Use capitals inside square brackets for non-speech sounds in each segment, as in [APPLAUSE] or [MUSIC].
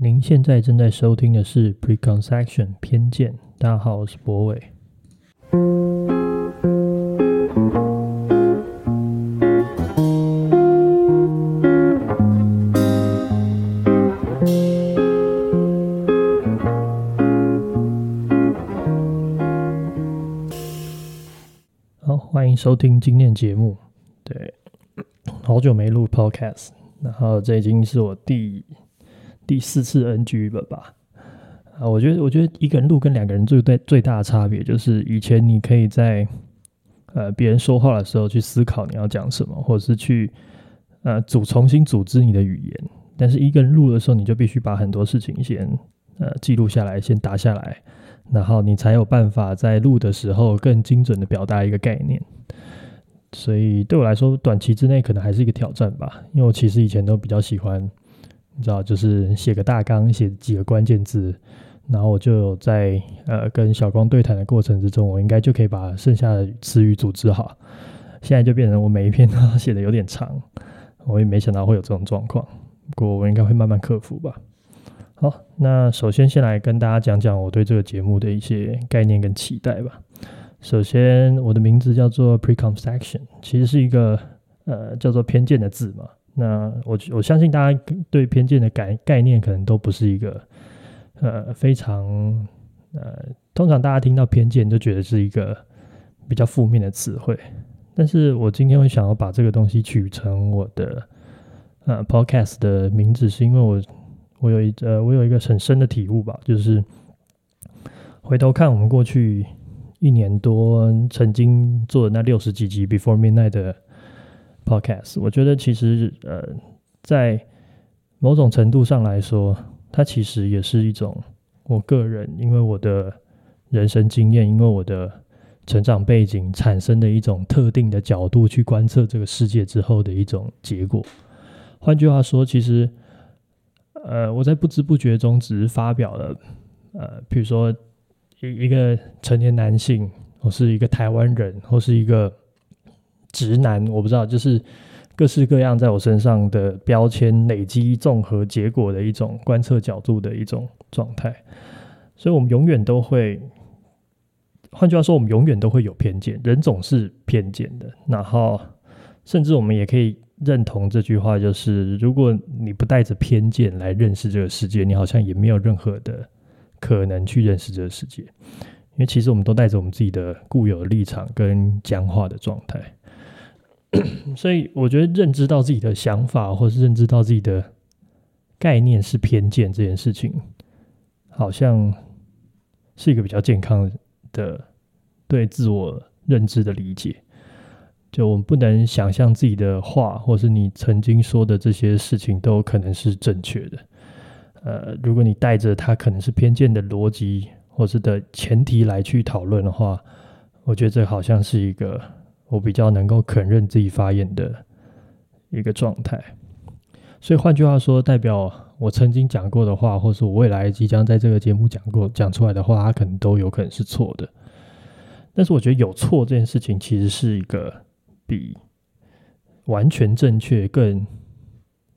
您现在正在收听的是 Preconception 偏见。大家好，我是博伟。好，欢迎收听今天节目。对，好久没录 Podcast，然后这已经是我第第四次 NG 了吧？啊，我觉得，我觉得一个人录跟两个人最最最大的差别，就是以前你可以在呃别人说话的时候去思考你要讲什么，或者是去呃组重新组织你的语言，但是一个人录的时候，你就必须把很多事情先呃记录下来，先打下来，然后你才有办法在录的时候更精准的表达一个概念。所以对我来说，短期之内可能还是一个挑战吧，因为我其实以前都比较喜欢。你知道，就是写个大纲，写几个关键字，然后我就在呃跟小光对谈的过程之中，我应该就可以把剩下的词语组织好。现在就变成我每一篇都写的有点长，我也没想到会有这种状况，不过我应该会慢慢克服吧。好，那首先先来跟大家讲讲我对这个节目的一些概念跟期待吧。首先，我的名字叫做 Preconception，其实是一个呃叫做偏见的字嘛。那我我相信大家对偏见的概概念可能都不是一个呃非常呃，通常大家听到偏见就觉得是一个比较负面的词汇，但是我今天会想要把这个东西取成我的呃 podcast 的名字，是因为我我有一呃我有一个很深的体悟吧，就是回头看我们过去一年多曾经做的那六十几集 Before Midnight 的。Podcast，我觉得其实呃，在某种程度上来说，它其实也是一种我个人因为我的人生经验，因为我的成长背景产生的一种特定的角度去观测这个世界之后的一种结果。换句话说，其实呃，我在不知不觉中只是发表了呃，比如说一一个成年男性，或是一个台湾人，或是一个。直男，我不知道，就是各式各样在我身上的标签累积综合结果的一种观测角度的一种状态，所以我们永远都会，换句话说，我们永远都会有偏见，人总是偏见的。然后，甚至我们也可以认同这句话，就是如果你不带着偏见来认识这个世界，你好像也没有任何的可能去认识这个世界，因为其实我们都带着我们自己的固有立场跟僵化的状态。所以，我觉得认知到自己的想法，或是认知到自己的概念是偏见这件事情，好像是一个比较健康的对自我认知的理解。就我们不能想象自己的话，或是你曾经说的这些事情都可能是正确的。呃，如果你带着它可能是偏见的逻辑，或是的前提来去讨论的话，我觉得这好像是一个。我比较能够肯认自己发言的一个状态，所以换句话说，代表我曾经讲过的话，或是我未来即将在这个节目讲过讲出来的话，它可能都有可能是错的。但是我觉得有错这件事情，其实是一个比完全正确更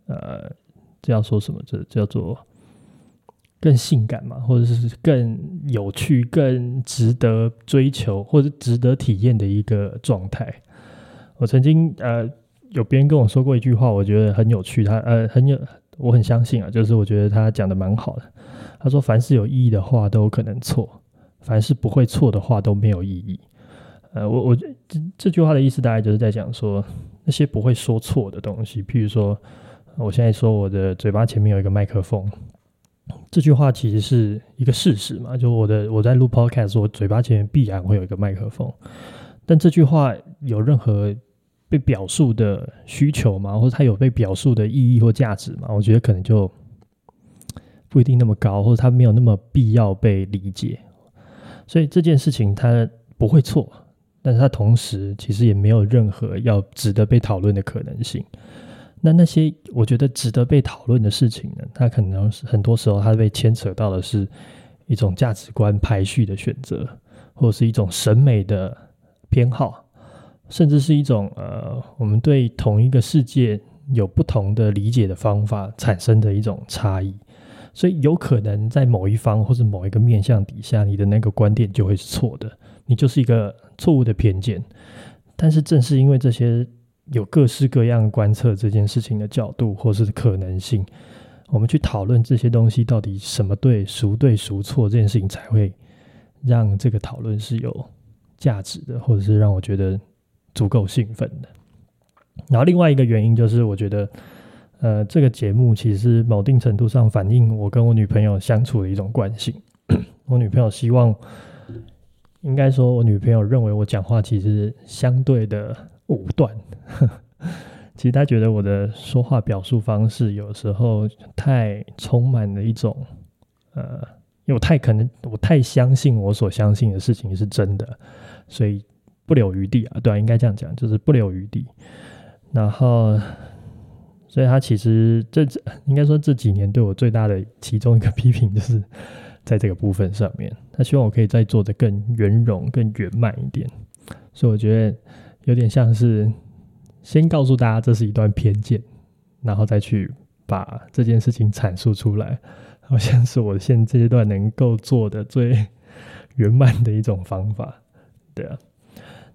呃，这要说什么？这叫做。更性感嘛，或者是更有趣、更值得追求或者值得体验的一个状态。我曾经呃，有别人跟我说过一句话，我觉得很有趣，他呃很有，我很相信啊，就是我觉得他讲的蛮好的。他说：“凡是有意义的话都可能错，凡是不会错的话都没有意义。”呃，我我这这句话的意思大概就是在讲说，那些不会说错的东西，譬如说，我现在说我的嘴巴前面有一个麦克风。这句话其实是一个事实嘛，就我的我在录 podcast，我嘴巴前面必然会有一个麦克风。但这句话有任何被表述的需求吗？或者它有被表述的意义或价值吗？我觉得可能就不一定那么高，或者它没有那么必要被理解。所以这件事情它不会错，但是它同时其实也没有任何要值得被讨论的可能性。那那些我觉得值得被讨论的事情呢，它可能是很多时候它被牵扯到的是一种价值观排序的选择，或者是一种审美的偏好，甚至是一种呃，我们对同一个世界有不同的理解的方法产生的一种差异。所以有可能在某一方或者某一个面向底下，你的那个观点就会是错的，你就是一个错误的偏见。但是正是因为这些有各式各样观测这件事情的角度或是可能性，我们去讨论这些东西到底什么对、孰对、孰错，这件事情才会让这个讨论是有价值的，或者是让我觉得足够兴奋的。然后另外一个原因就是，我觉得。呃，这个节目其实某定程度上反映我跟我女朋友相处的一种惯性。[CLEARS THROAT] 我女朋友希望，应该说，我女朋友认为我讲话其实相对的武断。[LAUGHS] 其实他觉得我的说话表述方式有时候太充满了一种，呃，因为我太可能我太相信我所相信的事情是真的，所以不留余地啊，对啊，应该这样讲，就是不留余地。然后。所以他其实这应该说这几年对我最大的其中一个批评，就是 [LAUGHS] 在这个部分上面，他希望我可以再做得更圆融、更圆满一点。所以我觉得有点像是先告诉大家这是一段偏见，然后再去把这件事情阐述出来，好像是我现阶段能够做的最圆满的一种方法。对啊，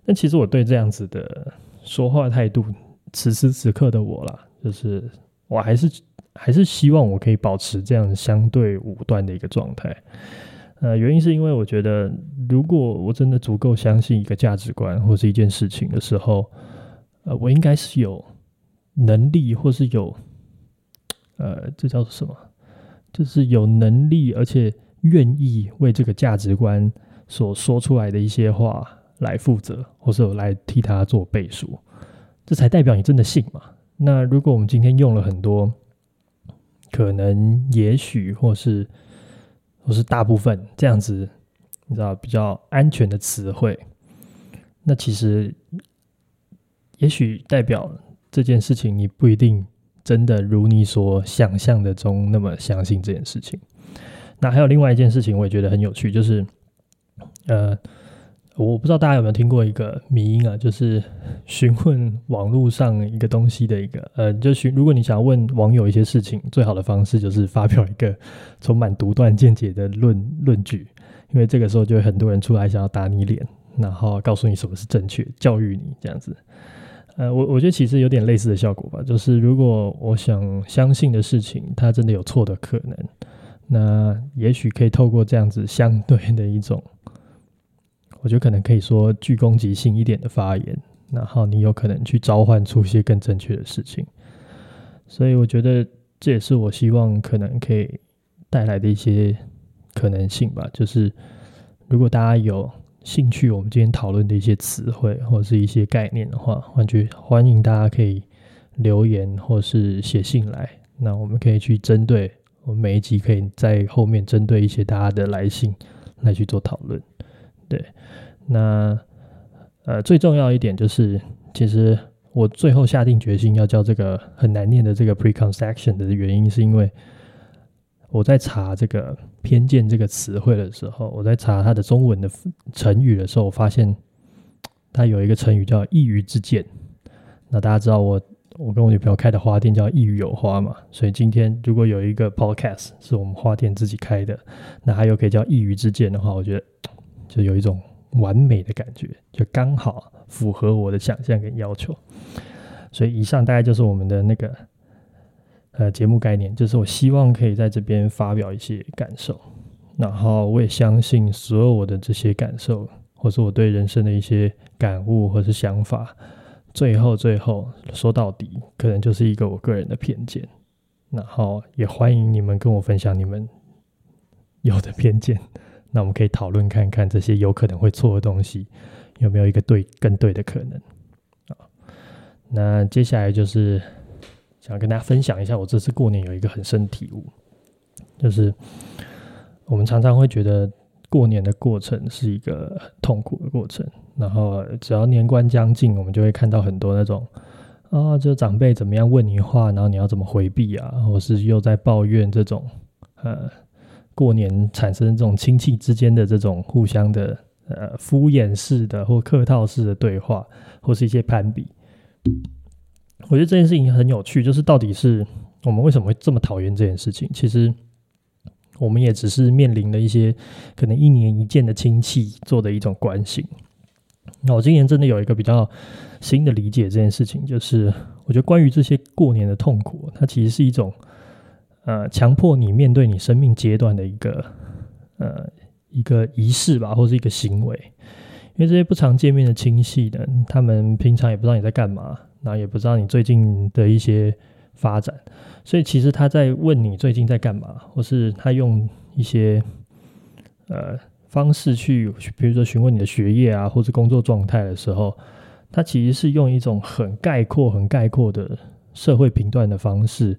但其实我对这样子的说话态度，此时此刻的我啦。就是我还是还是希望我可以保持这样相对武断的一个状态，呃，原因是因为我觉得，如果我真的足够相信一个价值观或是一件事情的时候，呃，我应该是有能力或是有，呃，这叫做什么？就是有能力而且愿意为这个价值观所说出来的一些话来负责，或是来替他做背书，这才代表你真的信嘛。那如果我们今天用了很多可能、也许或是或是大部分这样子，你知道比较安全的词汇，那其实也许代表这件事情你不一定真的如你所想象的中那么相信这件事情。那还有另外一件事情，我也觉得很有趣，就是呃。我不知道大家有没有听过一个迷因啊，就是询问网络上一个东西的一个，呃，就询如果你想要问网友一些事情，最好的方式就是发表一个充满独断见解的论论据，因为这个时候就会很多人出来想要打你脸，然后告诉你什么是正确，教育你这样子。呃，我我觉得其实有点类似的效果吧，就是如果我想相信的事情，它真的有错的可能，那也许可以透过这样子相对的一种。我觉得可能可以说具攻击性一点的发言，然后你有可能去召唤出一些更正确的事情，所以我觉得这也是我希望可能可以带来的一些可能性吧。就是如果大家有兴趣，我们今天讨论的一些词汇或者是一些概念的话，欢迎欢迎大家可以留言或是写信来，那我们可以去针对我们每一集可以在后面针对一些大家的来信来去做讨论。对，那呃，最重要一点就是，其实我最后下定决心要叫这个很难念的这个 preconception 的原因，是因为我在查这个偏见这个词汇的时候，我在查它的中文的成语的时候，我发现它有一个成语叫一隅之见。那大家知道我我跟我女朋友开的花店叫一鱼有花嘛，所以今天如果有一个 podcast 是我们花店自己开的，那还有可以叫一鱼之见的话，我觉得。就有一种完美的感觉，就刚好符合我的想象跟要求。所以以上大概就是我们的那个呃节目概念，就是我希望可以在这边发表一些感受，然后我也相信所有我的这些感受，或是我对人生的一些感悟或是想法，最后最后说到底，可能就是一个我个人的偏见。然后也欢迎你们跟我分享你们有的偏见。那我们可以讨论看看这些有可能会错的东西有没有一个对更对的可能啊？那接下来就是想跟大家分享一下，我这次过年有一个很深体悟，就是我们常常会觉得过年的过程是一个很痛苦的过程，然后只要年关将近，我们就会看到很多那种啊，就长辈怎么样问你话，然后你要怎么回避啊，或是又在抱怨这种呃。过年产生这种亲戚之间的这种互相的呃敷衍式的或客套式的对话，或是一些攀比，我觉得这件事情很有趣。就是到底是我们为什么会这么讨厌这件事情？其实我们也只是面临了一些可能一年一见的亲戚做的一种关系。那我今年真的有一个比较新的理解这件事情，就是我觉得关于这些过年的痛苦，它其实是一种呃强迫你面对你生命阶段的一个呃一个仪式吧，或是一个行为。因为这些不常见面的亲戚呢，他们平常也不知道你在干嘛，然后也不知道你最近的一些发展，所以其实他在问你最近在干嘛，或是他用一些呃方式去，比如说询问你的学业啊，或是工作状态的时候，他其实是用一种很概括、很概括的社会评断的方式，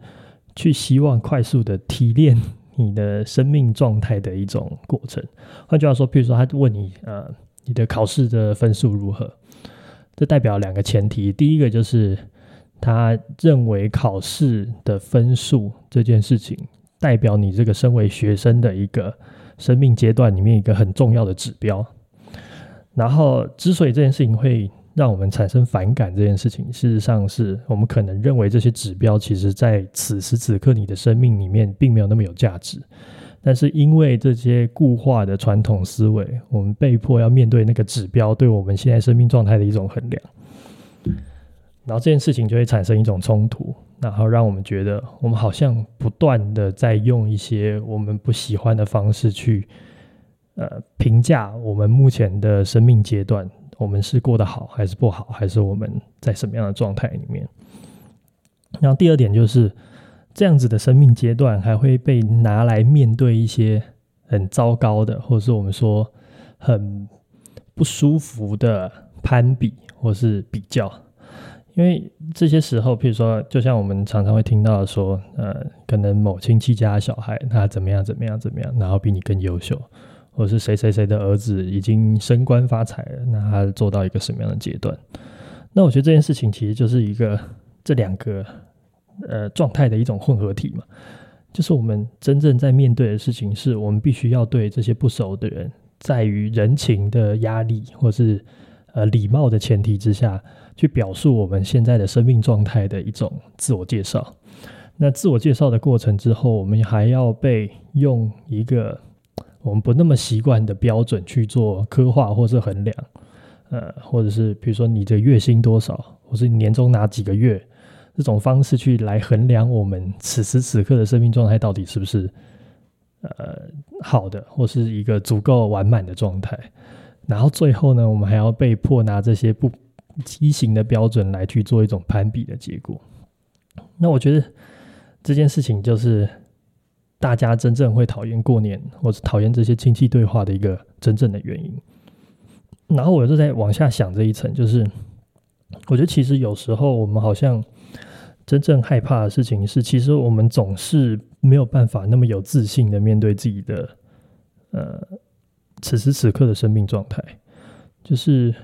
去希望快速的提炼你的生命状态的一种过程。换句话说，比如说他问你呃。你的考试的分数如何？这代表两个前提。第一个就是他认为考试的分数这件事情，代表你这个身为学生的一个生命阶段里面一个很重要的指标。然后，之所以这件事情会让我们产生反感，这件事情事实上是我们可能认为这些指标，其实在此时此刻你的生命里面并没有那么有价值。但是因为这些固化的传统思维，我们被迫要面对那个指标对我们现在生命状态的一种衡量，然后这件事情就会产生一种冲突，然后让我们觉得我们好像不断的在用一些我们不喜欢的方式去呃评价我们目前的生命阶段，我们是过得好还是不好，还是我们在什么样的状态里面。然后第二点就是。这样子的生命阶段还会被拿来面对一些很糟糕的，或者是我们说很不舒服的攀比或是比较，因为这些时候，譬如说，就像我们常常会听到说，呃，可能某亲戚家小孩他怎么样怎么样怎么样，然后比你更优秀，或者是谁谁谁的儿子已经升官发财了，那他做到一个什么样的阶段？那我觉得这件事情其实就是一个这两个。呃，状态的一种混合体嘛，就是我们真正在面对的事情，是我们必须要对这些不熟的人，在于人情的压力或是呃礼貌的前提之下，去表述我们现在的生命状态的一种自我介绍。那自我介绍的过程之后，我们还要被用一个我们不那么习惯的标准去做刻画或是衡量，呃，或者是比如说你的月薪多少，或是年终哪几个月。这种方式去来衡量我们此时此刻的生命状态到底是不是呃好的，或是一个足够完满的状态。然后最后呢，我们还要被迫拿这些不畸形的标准来去做一种攀比的结果。那我觉得这件事情就是大家真正会讨厌过年，或是讨厌这些亲戚对话的一个真正的原因。然后我就在往下想这一层，就是我觉得其实有时候我们好像。真正害怕的事情是，其实我们总是没有办法那么有自信的面对自己的，呃，此时此刻的生命状态。就是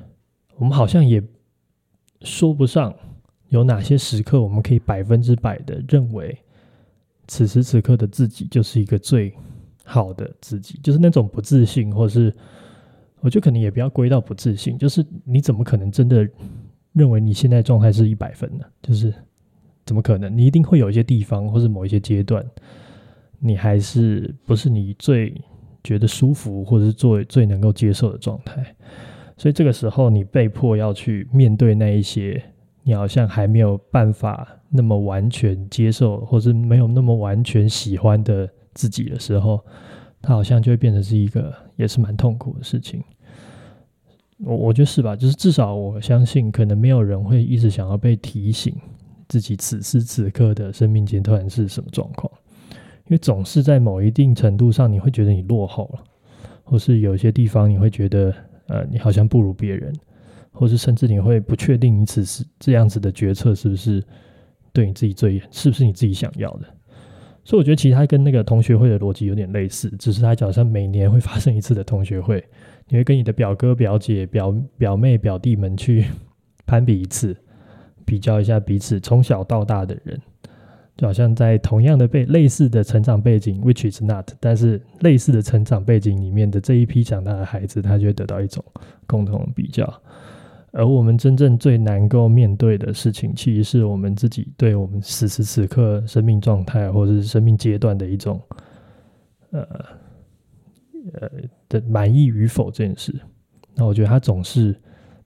我们好像也说不上有哪些时刻，我们可以百分之百的认为，此时此刻的自己就是一个最好的自己。就是那种不自信，或是我觉得可能也不要归到不自信，就是你怎么可能真的认为你现在状态是一百分呢？就是。怎么可能？你一定会有一些地方，或是某一些阶段，你还是不是你最觉得舒服，或者是最最能够接受的状态。所以这个时候，你被迫要去面对那一些你好像还没有办法那么完全接受，或是没有那么完全喜欢的自己的时候，它好像就会变成是一个也是蛮痛苦的事情。我我觉得是吧？就是至少我相信，可能没有人会一直想要被提醒。自己此时此刻的生命阶段是什么状况？因为总是在某一定程度上，你会觉得你落后了，或是有些地方你会觉得，呃，你好像不如别人，或是甚至你会不确定你此时这样子的决策是不是对你自己最，是不是你自己想要的。所以我觉得其实它跟那个同学会的逻辑有点类似，只是它好像每年会发生一次的同学会，你会跟你的表哥、表姐、表表妹、表弟们去攀比一次。比较一下彼此从小到大的人，就好像在同样的背类似的成长背景，which is not，但是类似的成长背景里面的这一批长大的孩子，他就会得到一种共同的比较。而我们真正最难够面对的事情，其实是我们自己对我们此时此刻生命状态或者是生命阶段的一种呃呃的满意与否这件事。那我觉得他总是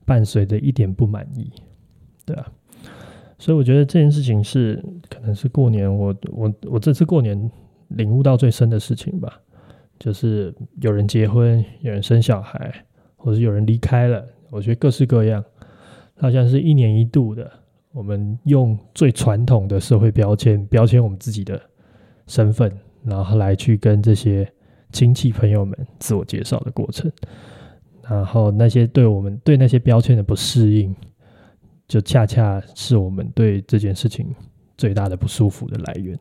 伴随着一点不满意，对啊。所以我觉得这件事情是可能是过年我我我这次过年领悟到最深的事情吧，就是有人结婚，有人生小孩，或者有人离开了，我觉得各式各样，好像是一年一度的，我们用最传统的社会标签标签我们自己的身份，然后来去跟这些亲戚朋友们自我介绍的过程，然后那些对我们对那些标签的不适应。就恰恰是我们对这件事情最大的不舒服的来源。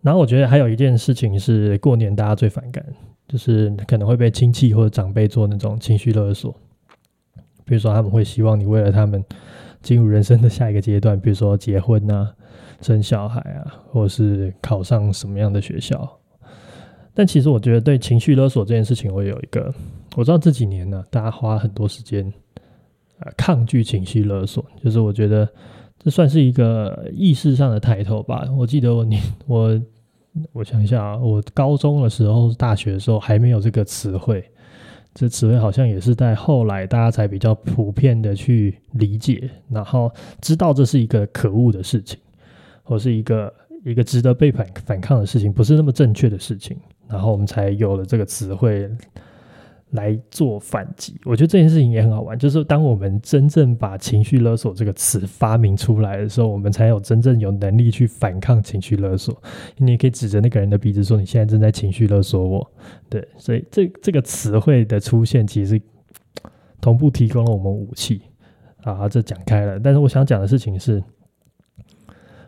然后我觉得还有一件事情是过年大家最反感，就是可能会被亲戚或者长辈做那种情绪勒索。比如说他们会希望你为了他们进入人生的下一个阶段，比如说结婚啊、生小孩啊，或者是考上什么样的学校。但其实我觉得对情绪勒索这件事情，我有一个，我知道这几年呢，大家花很多时间呃。抗拒情绪勒索，就是我觉得这算是一个意识上的抬头吧。我记得我你我我想一下啊，我高中的时候、大学的时候还没有这个词汇，这词汇好像也是在后来大家才比较普遍的去理解，然后知道这是一个可恶的事情，或是一个一个值得被反反抗的事情，不是那么正确的事情，然后我们才有了这个词汇。来做反击，我觉得这件事情也很好玩。就是当我们真正把情绪勒索这个词发明出来的时候，我们才有真正有能力去反抗情绪勒索。你也可以指着那个人的鼻子说：“你现在正在情绪勒索我。”对，所以这这个词汇的出现，其实同步提供了我们武器啊。这讲开了，但是我想讲的事情是，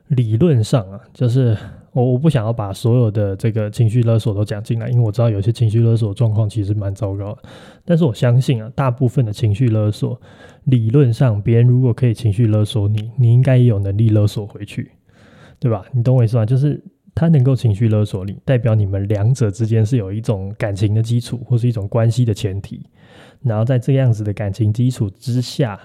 理论上啊，就是。我我不想要把所有的这个情绪勒索都讲进来，因为我知道有些情绪勒索状况其实蛮糟糕的。但是我相信啊，大部分的情绪勒索，理论上别人如果可以情绪勒索你，你应该也有能力勒索回去，对吧？你懂我意思吗？就是他能够情绪勒索你，代表你们两者之间是有一种感情的基础，或是一种关系的前提。然后在这样子的感情基础之下。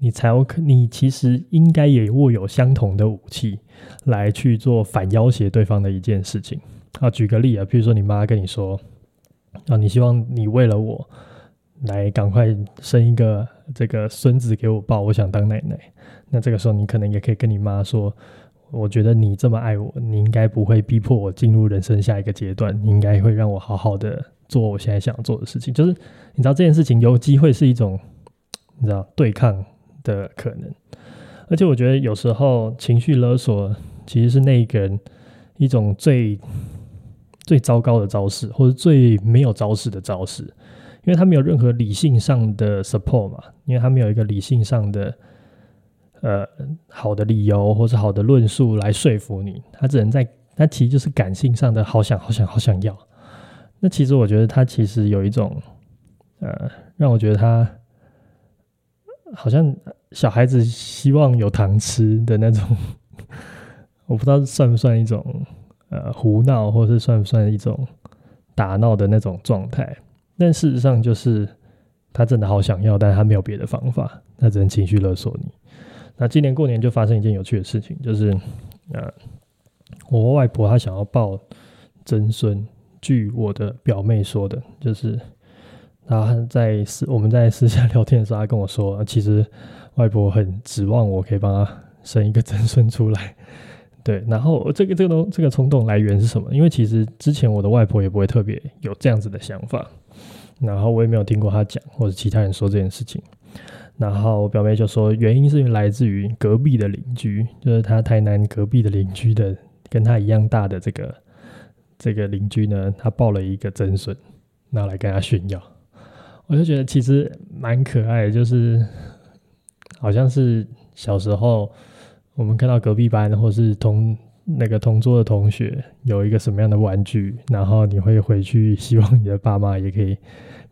你才有可，你其实应该也握有相同的武器来去做反要挟对方的一件事情啊。举个例啊，比如说你妈跟你说啊，你希望你为了我来赶快生一个这个孙子给我抱，我想当奶奶。那这个时候你可能也可以跟你妈说，我觉得你这么爱我，你应该不会逼迫我进入人生下一个阶段，你应该会让我好好的做我现在想做的事情。就是你知道这件事情有机会是一种你知道对抗。的可能，而且我觉得有时候情绪勒索其实是那个人一种最最糟糕的招式，或者最没有招式的招式，因为他没有任何理性上的 support 嘛，因为他没有一个理性上的呃好的理由或是好的论述来说服你，他只能在他其实就是感性上的好想好想好想要。那其实我觉得他其实有一种呃，让我觉得他。好像小孩子希望有糖吃的那种，[LAUGHS] 我不知道算不算一种呃胡闹，或是算不算一种打闹的那种状态。但事实上就是他真的好想要，但他没有别的方法，他只能情绪勒索你。那今年过年就发生一件有趣的事情，就是呃，我外婆她想要抱曾孙，据我的表妹说的，就是。然后在私 [LAUGHS] 我们在私下聊天的时候，他跟我说，其实外婆很指望我可以帮他生一个曾孙出来。[LAUGHS] 对，然后这个这个东这个冲动来源是什么？因为其实之前我的外婆也不会特别有这样子的想法，然后我也没有听过他讲或者其他人说这件事情。然后我表妹就说，原因是来自于隔壁的邻居，就是他台南隔壁的邻居的跟他一样大的这个这个邻居呢，他抱了一个曾孙，拿来跟他炫耀。我就觉得其实蛮可爱的，就是好像是小时候我们看到隔壁班或是同那个同桌的同学有一个什么样的玩具，然后你会回去希望你的爸妈也可以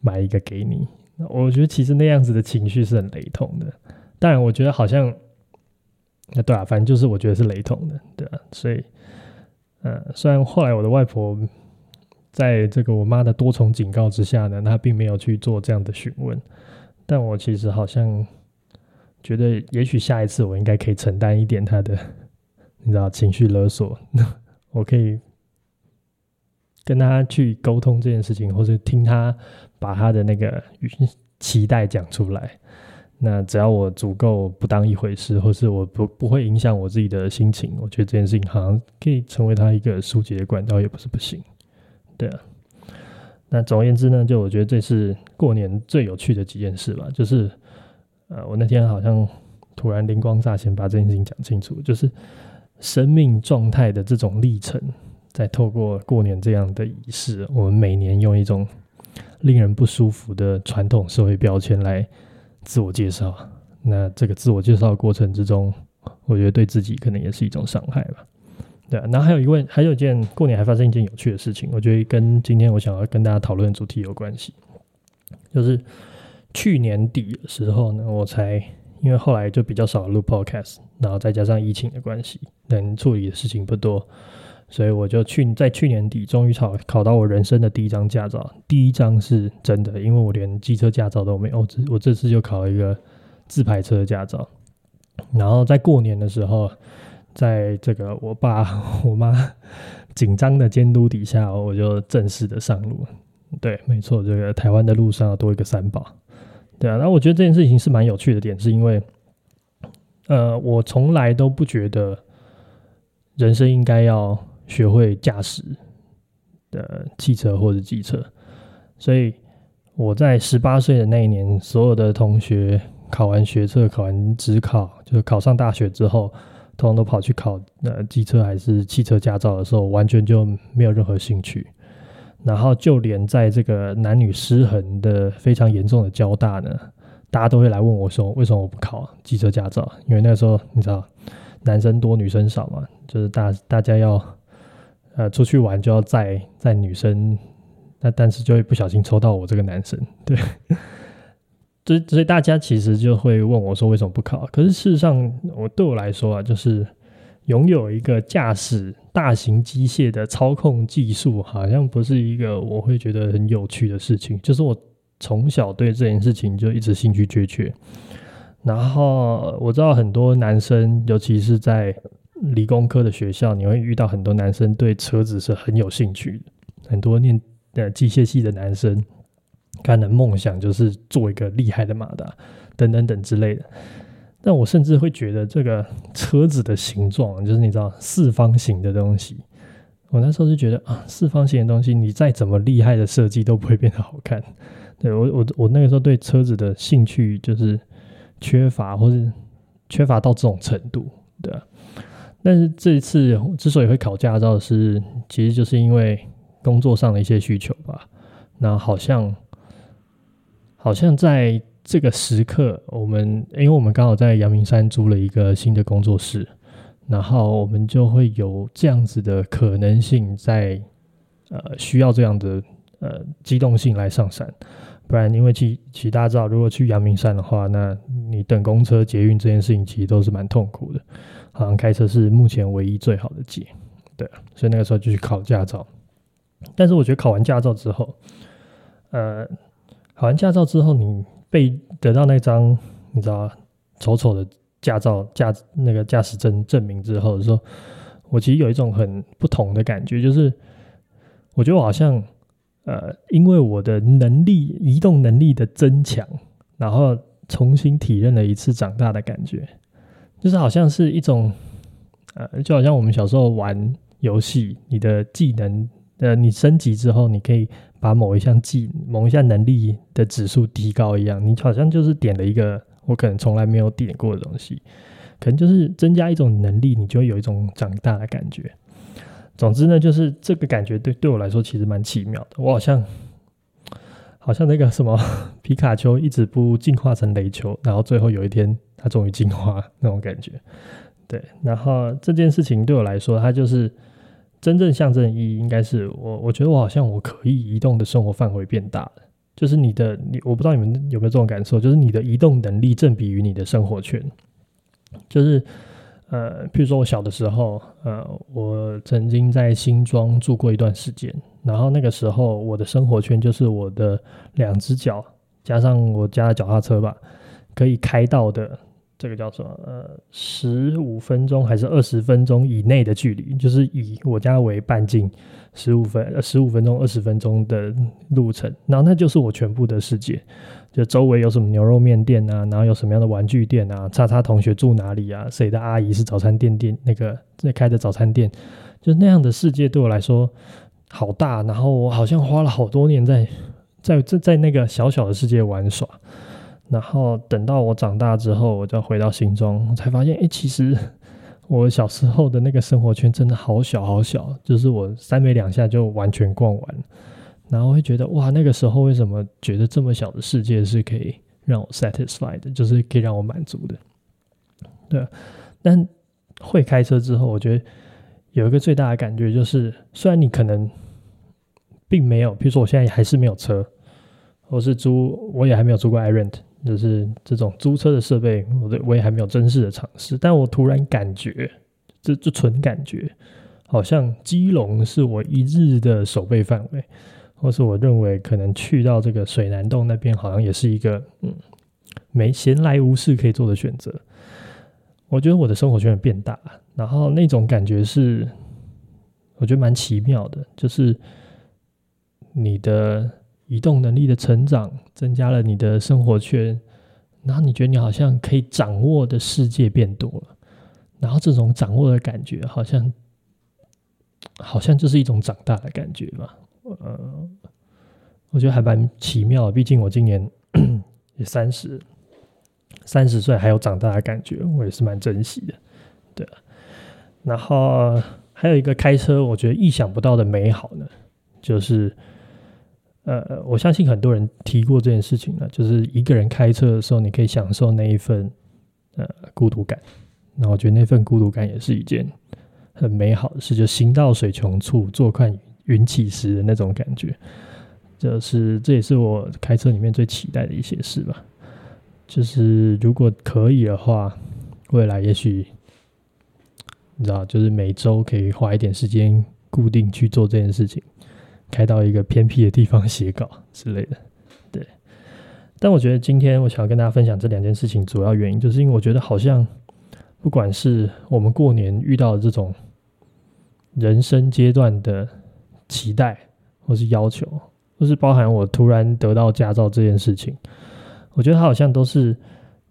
买一个给你。我觉得其实那样子的情绪是很雷同的。当然，我觉得好像那对啊，反正就是我觉得是雷同的，对啊。所以，嗯，虽然后来我的外婆。在这个我妈的多重警告之下呢，她并没有去做这样的询问，但我其实好像觉得，也许下一次我应该可以承担一点她的，你知道情绪勒索，[LAUGHS] 我可以跟他去沟通这件事情，或是听他把他的那个期待讲出来。那只要我足够不当一回事，或是我不不会影响我自己的心情，我觉得这件事情好像可以成为他一个疏解管道，也不是不行。对啊。那总而言之呢，就我觉得这是过年最有趣的几件事吧。就是呃，我那天好像突然灵光乍现，把这件事情讲清楚，就是生命状态的这种历程，在透过过年这样的仪式，我们每年用一种令人不舒服的传统社会标签来。自我介绍，那这个自我介绍过程之中，我觉得对自己可能也是一种伤害吧。对啊，那还有一位，还有一件过年还发生一件有趣的事情，我觉得跟今天我想要跟大家讨论的主题有关系。就是去年底的时候呢，我才因为后来就比较少录 podcast，然后再加上疫情的关系，能处理的事情不多，所以我就去在去年底终于考考到我人生的第一张驾照，第一张是真的，因为我连机车驾照都没有，我这我这次就考了一个自排车的驾照。然后在过年的时候，在这个我爸 [LAUGHS] 我妈紧张的监督底下，我就正式的上路。对，没错，这个台湾的路上要多一个三宝。对啊，那我觉得这件事情是蛮有趣的点，是因为呃，我从来都不觉得人生应该要。学会驾驶的汽车或者机车，所以我在十八岁的那一年，所有的同学考完学测、考完职考，就是考上大学之后，通通都跑去考呃机车还是汽车驾照的时候，完全就没有任何兴趣。然后就连在这个男女失衡的非常严重的交大呢，大家都会来问我说，为什么我不考机车驾照？因为那个时候你知道，男生多女生少嘛，就是大大家要。呃，出去玩就要载载女生，那但是就会不小心抽到我这个男生，对，所以所以大家其实就会问我说为什么不考？可是事实上，我对我来说啊，就是拥有一个驾驶大型机械的操控技术，好像不是一个我会觉得很有趣的事情。就是我从小对这件事情就一直兴趣缺缺，然后我知道很多男生，尤其是在。理工科的学校，你会遇到很多男生对车子是很有兴趣的，很多念呃机械系的男生，他的梦想就是做一个厉害的马达，等等等之类的。但我甚至会觉得这个车子的形状，就是你知道四方形的东西，我那时候就觉得啊，四方形的东西，你再怎么厉害的设计都不会变得好看。对，我我我那个时候对车子的兴趣就是缺乏，或是缺乏到这种程度，对。但是这一次之所以会考驾照，是其实就是因为工作上的一些需求吧。那好像好像在这个时刻，我们因为我们刚好在阳明山租了一个新的工作室，然后我们就会有这样子的可能性在，呃需要这样的呃机动性来上山。不然，因为其其大家知道，如果去阳明山的话，那你等公车、捷运这件事情其实都是蛮痛苦的。好像开车是目前唯一最好的解，对，所以那个时候就去考驾照。但是我觉得考完驾照之后，呃，考完驾照之后，你被得到那张你知道丑丑的驾照驾那个驾驶证证明之后说，我其实有一种很不同的感觉，就是我觉得我好像呃，因为我的能力移动能力的增强，然后重新体认了一次长大的感觉。就是好像是一种，呃，就好像我们小时候玩游戏，你的技能，呃，你升级之后，你可以把某一项技、某一项能力的指数提高一样。你好像就是点了一个我可能从来没有点过的东西，可能就是增加一种能力，你就会有一种长大的感觉。总之呢，就是这个感觉对对我来说其实蛮奇妙的。我好像，好像那个什么 [LAUGHS] 皮卡丘一直不进化成雷球，然后最后有一天。它终于进化那种感觉，对。然后这件事情对我来说，它就是真正象征意义，应该是我我觉得我好像我可以移动的生活范围变大了。就是你的你，我不知道你们有没有这种感受，就是你的移动能力正比于你的生活圈。就是呃，譬如说我小的时候，呃，我曾经在新庄住过一段时间，然后那个时候我的生活圈就是我的两只脚加上我家的脚踏车吧，可以开到的这个叫什么？呃，十五分钟还是二十分钟以内的距离，就是以我家为半径，十五分呃十五分钟二十分钟的路程，然后那就是我全部的世界。就周围有什么牛肉面店啊，然后有什么样的玩具店啊，叉叉同学住哪里啊，谁的阿姨是早餐店店那个在开的早餐店，就那样的世界对我来说好大，然后我好像花了好多年在在在在那个小小的世界玩耍。然后等到我长大之后，我就回到新庄，才发现，哎，其实 [LAUGHS] 我小时候的那个生活圈真的好小好小，就是我三没两下就完全逛完。然后会觉得，哇，那个时候为什么觉得这么小的世界是可以让我 satisfied 的，就是可以让我满足的。对，但会开车之后，我觉得有一个最大的感觉就是，虽然你可能并没有，比如说我现在还是没有车，我是租，我也还没有租过 iRent。就是这种租车的设备，我我也还没有正式的尝试，但我突然感觉，这这纯感觉，好像基隆是我一日的守备范围，或是我认为可能去到这个水南洞那边，好像也是一个嗯，没闲来无事可以做的选择。我觉得我的生活圈变大，然后那种感觉是，我觉得蛮奇妙的，就是你的。移动能力的成长，增加了你的生活圈，然后你觉得你好像可以掌握的世界变多了，然后这种掌握的感觉，好像好像就是一种长大的感觉吧。呃，我觉得还蛮奇妙的，毕竟我今年 [COUGHS] 也三十，三十岁还有长大的感觉，我也是蛮珍惜的。对，然后还有一个开车，我觉得意想不到的美好呢，就是。呃，我相信很多人提过这件事情了，就是一个人开车的时候，你可以享受那一份呃孤独感。那我觉得那份孤独感也是一件很美好的事，就行到水穷处，坐看云起时的那种感觉。就是这也是我开车里面最期待的一些事吧。就是如果可以的话，未来也许你知道，就是每周可以花一点时间固定去做这件事情。开到一个偏僻的地方写稿之类的，对。但我觉得今天我想要跟大家分享这两件事情，主要原因就是因为我觉得好像，不管是我们过年遇到的这种人生阶段的期待，或是要求，或是包含我突然得到驾照这件事情，我觉得它好像都是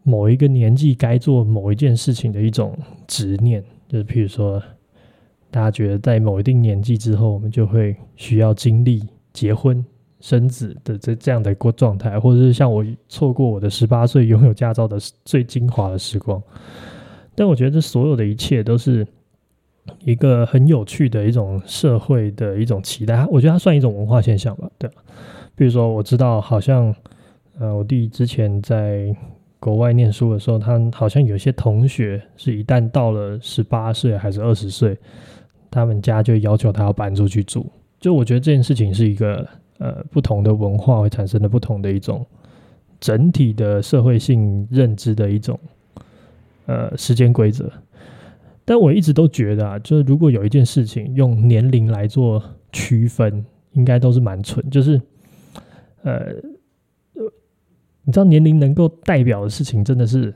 某一个年纪该做某一件事情的一种执念，就是譬如说。大家觉得在某一定年纪之后，我们就会需要经历结婚生子的这这样的一个状态，或者是像我错过我的十八岁拥有驾照的最精华的时光。但我觉得这所有的一切都是一个很有趣的一种社会的一种期待，我觉得它算一种文化现象吧，对吧？比如说，我知道好像呃，我弟之前在国外念书的时候，他好像有些同学是一旦到了十八岁还是二十岁。他们家就要求他要搬出去住，就我觉得这件事情是一个呃不同的文化会产生的不同的一种整体的社会性认知的一种呃时间规则。但我一直都觉得啊，就是如果有一件事情用年龄来做区分，应该都是蛮蠢。就是呃，你知道年龄能够代表的事情真的是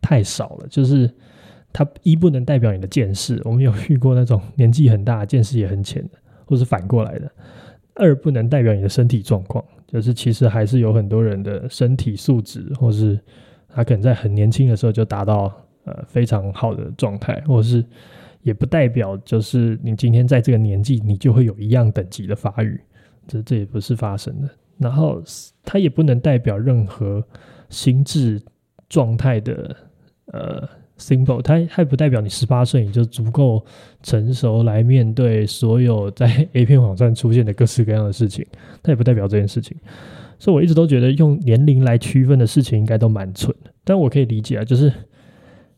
太少了，就是。它一不能代表你的见识，我们有遇过那种年纪很大、见识也很浅的，或是反过来的；二不能代表你的身体状况，就是其实还是有很多人的身体素质，或是他可能在很年轻的时候就达到呃非常好的状态，或是也不代表就是你今天在这个年纪你就会有一样等级的发育，这这也不是发生的。然后它也不能代表任何心智状态的呃。Simple，它它不代表你十八岁你就足够成熟来面对所有在 [LAUGHS] A 片网站出现的各式各样的事情，它也不代表这件事情。所以我一直都觉得用年龄来区分的事情应该都蛮蠢的。但我可以理解啊，就是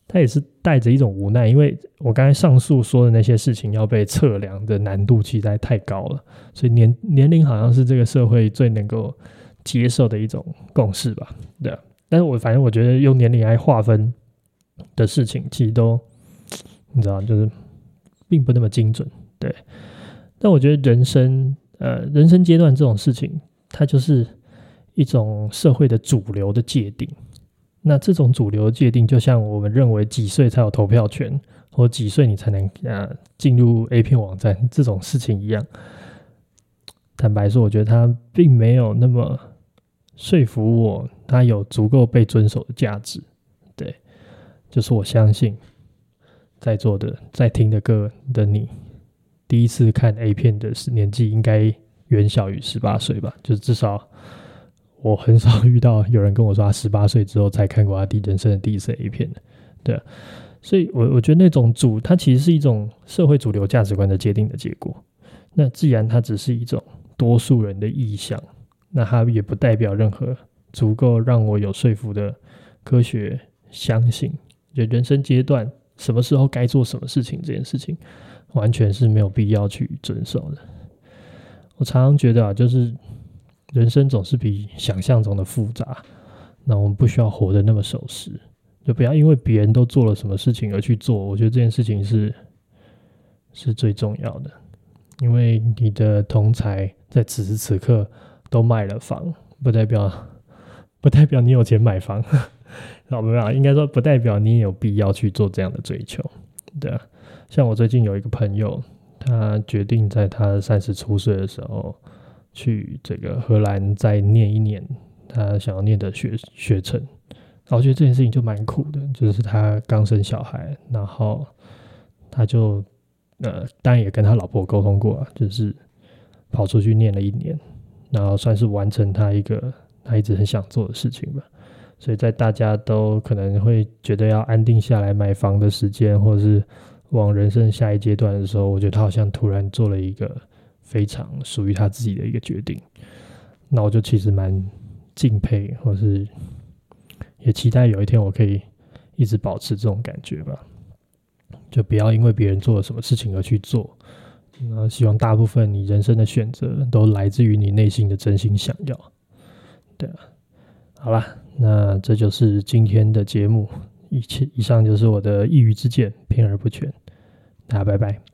它也是带着一种无奈，因为我刚才上述说的那些事情要被测量的难度实在太高了，所以年年龄好像是这个社会最能够接受的一种共识吧？对啊。但是我反正我觉得用年龄来划分。的事情其实都你知道，就是并不那么精准，对。但我觉得人生，呃，人生阶段这种事情，它就是一种社会的主流的界定。那这种主流界定，就像我们认为几岁才有投票权，或几岁你才能呃进入 A 片网站这种事情一样。坦白说，我觉得它并没有那么说服我，它有足够被遵守的价值。对，就是我相信在座的在听的歌的你，第一次看 A 片的年纪应该远小于十八岁吧？就至少。我很少遇到有人跟我说他十八岁之后才看过他第人生的第一次 A 片的，对，所以我我觉得那种主，它其实是一种社会主流价值观的界定的结果。那既然它只是一种多数人的意向，那它也不代表任何足够让我有说服的科学相信，就人生阶段什么时候该做什么事情这件事情，完全是没有必要去遵守的。我常常觉得啊，就是。人生总是比想象中的复杂，那我们不需要活得那么守时，就不要因为别人都做了什么事情而去做。我觉得这件事情是是最重要的，因为你的同才在此时此刻都卖了房，不代表不代表你有钱买房，好没有？应该说不代表你也有必要去做这样的追求，对啊。像我最近有一个朋友，他决定在他三十出岁的时候。去这个荷兰再念一年他想要念的学学程，然后我觉得这件事情就蛮酷的，就是他刚生小孩，然后他就呃，当然也跟他老婆沟通过啊，就是跑出去念了一年，然后算是完成他一个他一直很想做的事情吧。所以在大家都可能会觉得要安定下来买房的时间，或者是往人生下一阶段的时候，我觉得他好像突然做了一个。非常属于他自己的一个决定，那我就其实蛮敬佩，或是也期待有一天我可以一直保持这种感觉吧。就不要因为别人做了什么事情而去做，那希望大部分你人生的选择都来自于你内心的真心想要。对啊，好了，那这就是今天的节目，一切以上就是我的一语之见，偏而不全，大家拜拜。